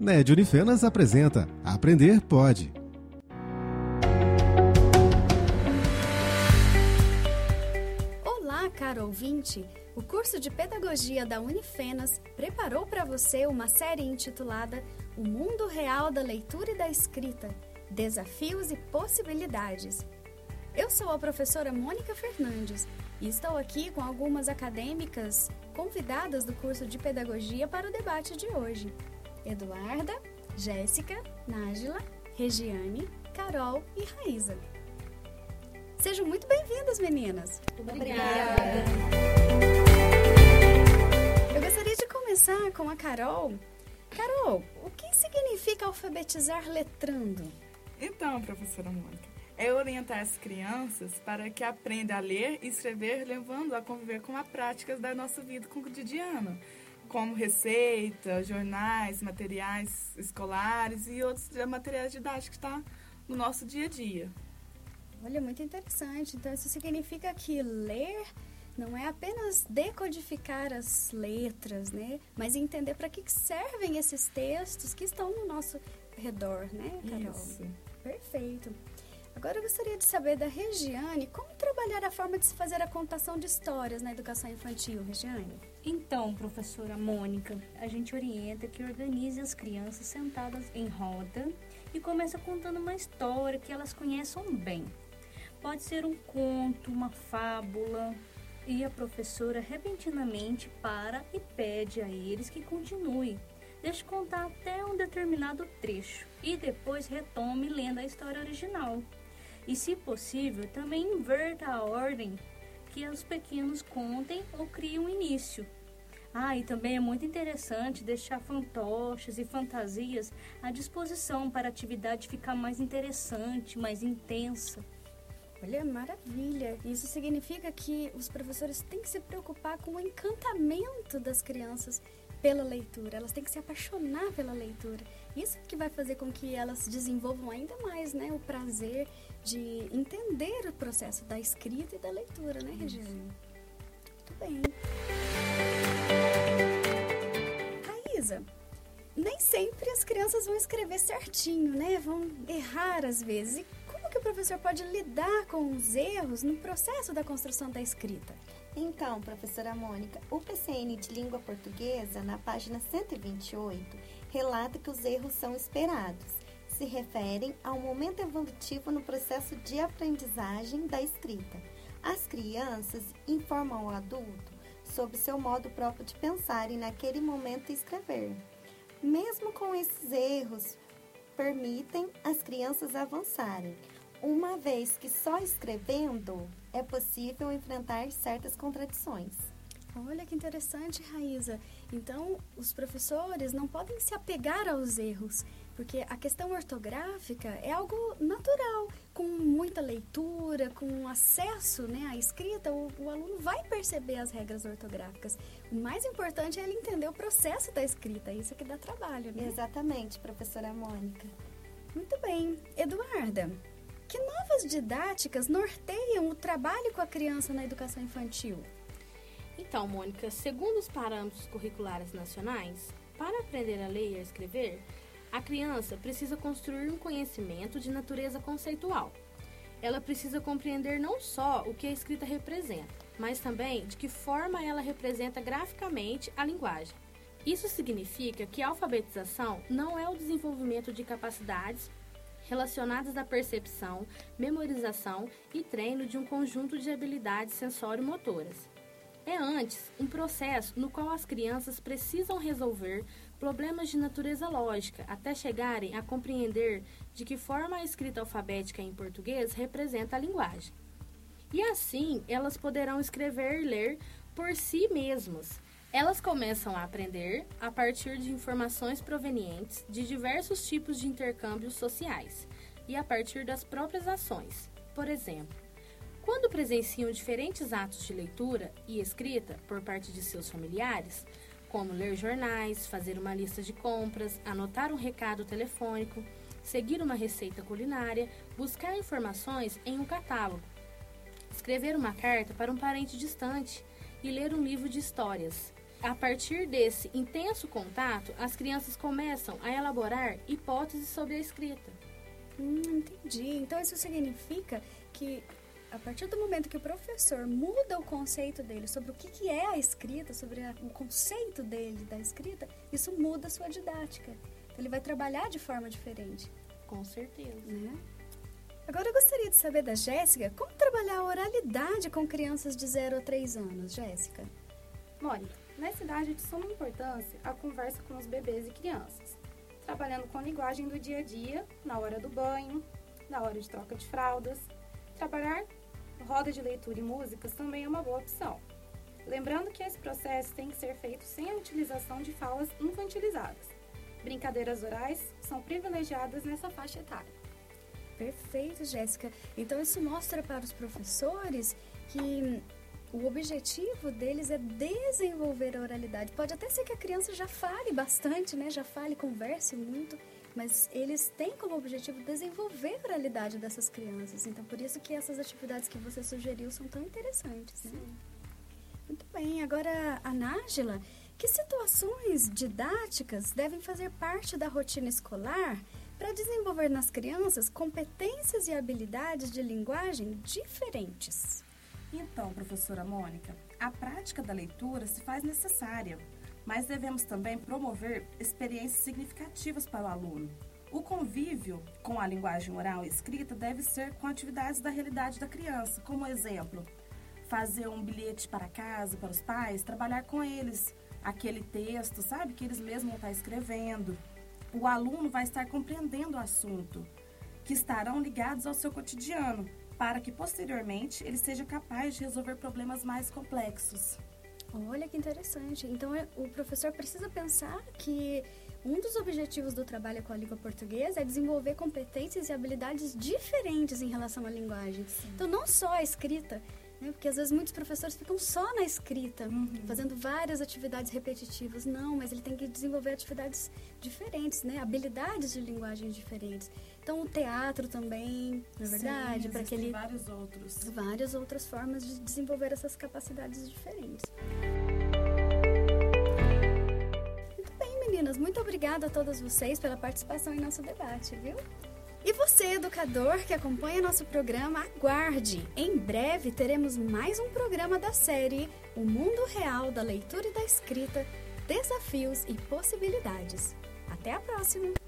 Ned Unifenas apresenta Aprender Pode. Olá, caro ouvinte! O curso de Pedagogia da Unifenas preparou para você uma série intitulada O Mundo Real da Leitura e da Escrita Desafios e Possibilidades. Eu sou a professora Mônica Fernandes e estou aqui com algumas acadêmicas convidadas do curso de Pedagogia para o debate de hoje. Eduarda, Jéssica, Nájila, Regiane, Carol e Raíza. Sejam muito bem-vindas, meninas. Obrigada. Eu gostaria de começar com a Carol. Carol, o que significa alfabetizar letrando? Então, professora Mônica, é orientar as crianças para que aprendam a ler e escrever, levando a conviver com as práticas da nossa vida cotidiana como receita, jornais, materiais escolares e outros materiais didáticos que estão tá no nosso dia a dia. Olha, muito interessante. Então, isso significa que ler não é apenas decodificar as letras, né? Mas entender para que servem esses textos que estão no nosso redor, né, Carol? Isso. Perfeito. Agora eu gostaria de saber da Regiane como trabalhar a forma de se fazer a contação de histórias na educação infantil, Regiane. Então, professora Mônica, a gente orienta que organize as crianças sentadas em roda e comece contando uma história que elas conheçam bem. Pode ser um conto, uma fábula, e a professora repentinamente para e pede a eles que continue. Deixe contar até um determinado trecho e depois retome lendo a história original. E, se possível, também inverta a ordem que os pequenos contem ou criem um início. Ah, e também é muito interessante deixar fantoches e fantasias à disposição para a atividade ficar mais interessante, mais intensa. Olha, maravilha! Isso significa que os professores têm que se preocupar com o encantamento das crianças pela leitura. Elas têm que se apaixonar pela leitura. Isso que vai fazer com que elas desenvolvam ainda mais né, o prazer de entender o processo da escrita e da leitura, né, Regiane? Muito bem. Raíza, nem sempre as crianças vão escrever certinho, né? Vão errar às vezes. E como que o professor pode lidar com os erros no processo da construção da escrita? Então, professora Mônica, o PCN de língua portuguesa, na página 128, relata que os erros são esperados. Se referem ao momento evolutivo no processo de aprendizagem da escrita. As crianças informam o adulto sobre seu modo próprio de pensar e naquele momento escrever. Mesmo com esses erros, permitem as crianças avançarem, uma vez que só escrevendo é possível enfrentar certas contradições. Olha que interessante, Raíza. Então, os professores não podem se apegar aos erros, porque a questão ortográfica é algo natural. Com muita leitura, com acesso né, à escrita, o, o aluno vai perceber as regras ortográficas. O mais importante é ele entender o processo da escrita, isso é que dá trabalho, né? Exatamente, professora Mônica. Muito bem. Eduarda, que novas didáticas norteiam o trabalho com a criança na educação infantil? Então, Mônica, segundo os parâmetros curriculares nacionais, para aprender a ler e a escrever, a criança precisa construir um conhecimento de natureza conceitual. Ela precisa compreender não só o que a escrita representa, mas também de que forma ela representa graficamente a linguagem. Isso significa que a alfabetização não é o desenvolvimento de capacidades relacionadas à percepção, memorização e treino de um conjunto de habilidades sensório-motoras. É antes um processo no qual as crianças precisam resolver problemas de natureza lógica até chegarem a compreender de que forma a escrita alfabética em português representa a linguagem. E assim elas poderão escrever e ler por si mesmas, elas começam a aprender a partir de informações provenientes de diversos tipos de intercâmbios sociais e a partir das próprias ações. Por exemplo, quando presenciam diferentes atos de leitura e escrita por parte de seus familiares, como ler jornais, fazer uma lista de compras, anotar um recado telefônico, seguir uma receita culinária, buscar informações em um catálogo, escrever uma carta para um parente distante e ler um livro de histórias. A partir desse intenso contato, as crianças começam a elaborar hipóteses sobre a escrita. Hum, entendi. Então isso significa que a partir do momento que o professor muda o conceito dele sobre o que, que é a escrita, sobre a, o conceito dele da escrita, isso muda a sua didática. Então, ele vai trabalhar de forma diferente. Com certeza. Né? Agora eu gostaria de saber da Jéssica como trabalhar a oralidade com crianças de 0 a 3 anos, Jéssica. Mônica, nessa idade de suma importância a conversa com os bebês e crianças, trabalhando com a linguagem do dia a dia, na hora do banho, na hora de troca de fraldas. Trabalhar roda de leitura e músicas também é uma boa opção. Lembrando que esse processo tem que ser feito sem a utilização de falas infantilizadas. Brincadeiras orais são privilegiadas nessa faixa etária. Perfeito, Jéssica. Então isso mostra para os professores que o objetivo deles é desenvolver a oralidade. Pode até ser que a criança já fale bastante, né? Já fale, converse muito, mas eles têm como objetivo desenvolver a oralidade dessas crianças. Então, por isso que essas atividades que você sugeriu são tão interessantes, né? Sim. Muito bem. Agora, a Nájila, que situações didáticas devem fazer parte da rotina escolar para desenvolver nas crianças competências e habilidades de linguagem diferentes. Então, professora Mônica, a prática da leitura se faz necessária, mas devemos também promover experiências significativas para o aluno. O convívio com a linguagem oral e escrita deve ser com atividades da realidade da criança, como exemplo, fazer um bilhete para casa, para os pais, trabalhar com eles aquele texto, sabe, que eles mesmos vão estar escrevendo, o aluno vai estar compreendendo o assunto, que estarão ligados ao seu cotidiano, para que posteriormente ele seja capaz de resolver problemas mais complexos. Olha que interessante. Então é, o professor precisa pensar que um dos objetivos do trabalho com a língua portuguesa é desenvolver competências e habilidades diferentes em relação à linguagem. Sim. Então não só a escrita, né? Porque às vezes muitos professores ficam só na escrita, uhum. fazendo várias atividades repetitivas. Não, mas ele tem que desenvolver atividades diferentes, né? habilidades de linguagem diferentes. Então, o teatro também, na é verdade, para que ele. vários outros. Várias outras formas de desenvolver essas capacidades diferentes. Muito bem, meninas. Muito obrigada a todas vocês pela participação em nosso debate, viu? E você, educador que acompanha nosso programa, aguarde! Em breve teremos mais um programa da série O Mundo Real da Leitura e da Escrita Desafios e Possibilidades. Até a próxima!